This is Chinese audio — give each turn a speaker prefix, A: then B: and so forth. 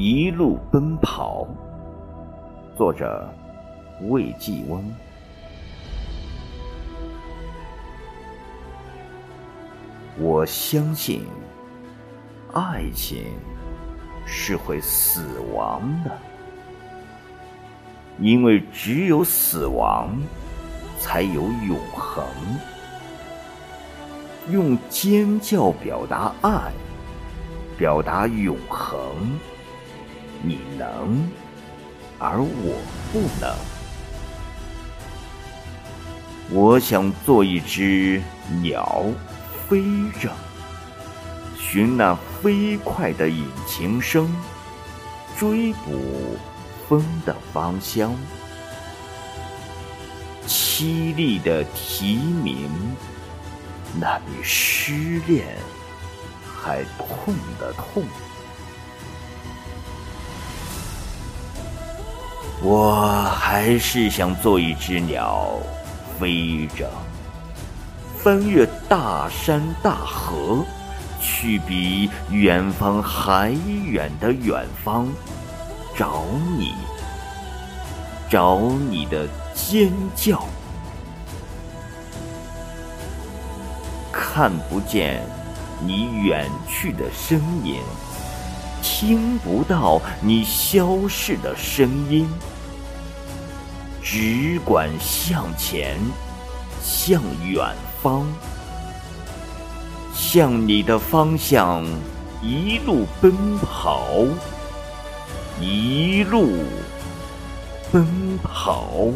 A: 一路奔跑。作者：魏继翁。我相信，爱情是会死亡的，因为只有死亡，才有永恒。用尖叫表达爱，表达永恒，你能，而我不能。我想做一只鸟。飞着，寻那飞快的引擎声，追捕风的芳香。凄厉的啼鸣，那比失恋还痛的痛。我还是想做一只鸟，飞着。翻越大山大河，去比远方还远的远方，找你，找你的尖叫。看不见你远去的身影，听不到你消逝的声音，只管向前，向远。方向你的方向一路奔跑，一路奔跑。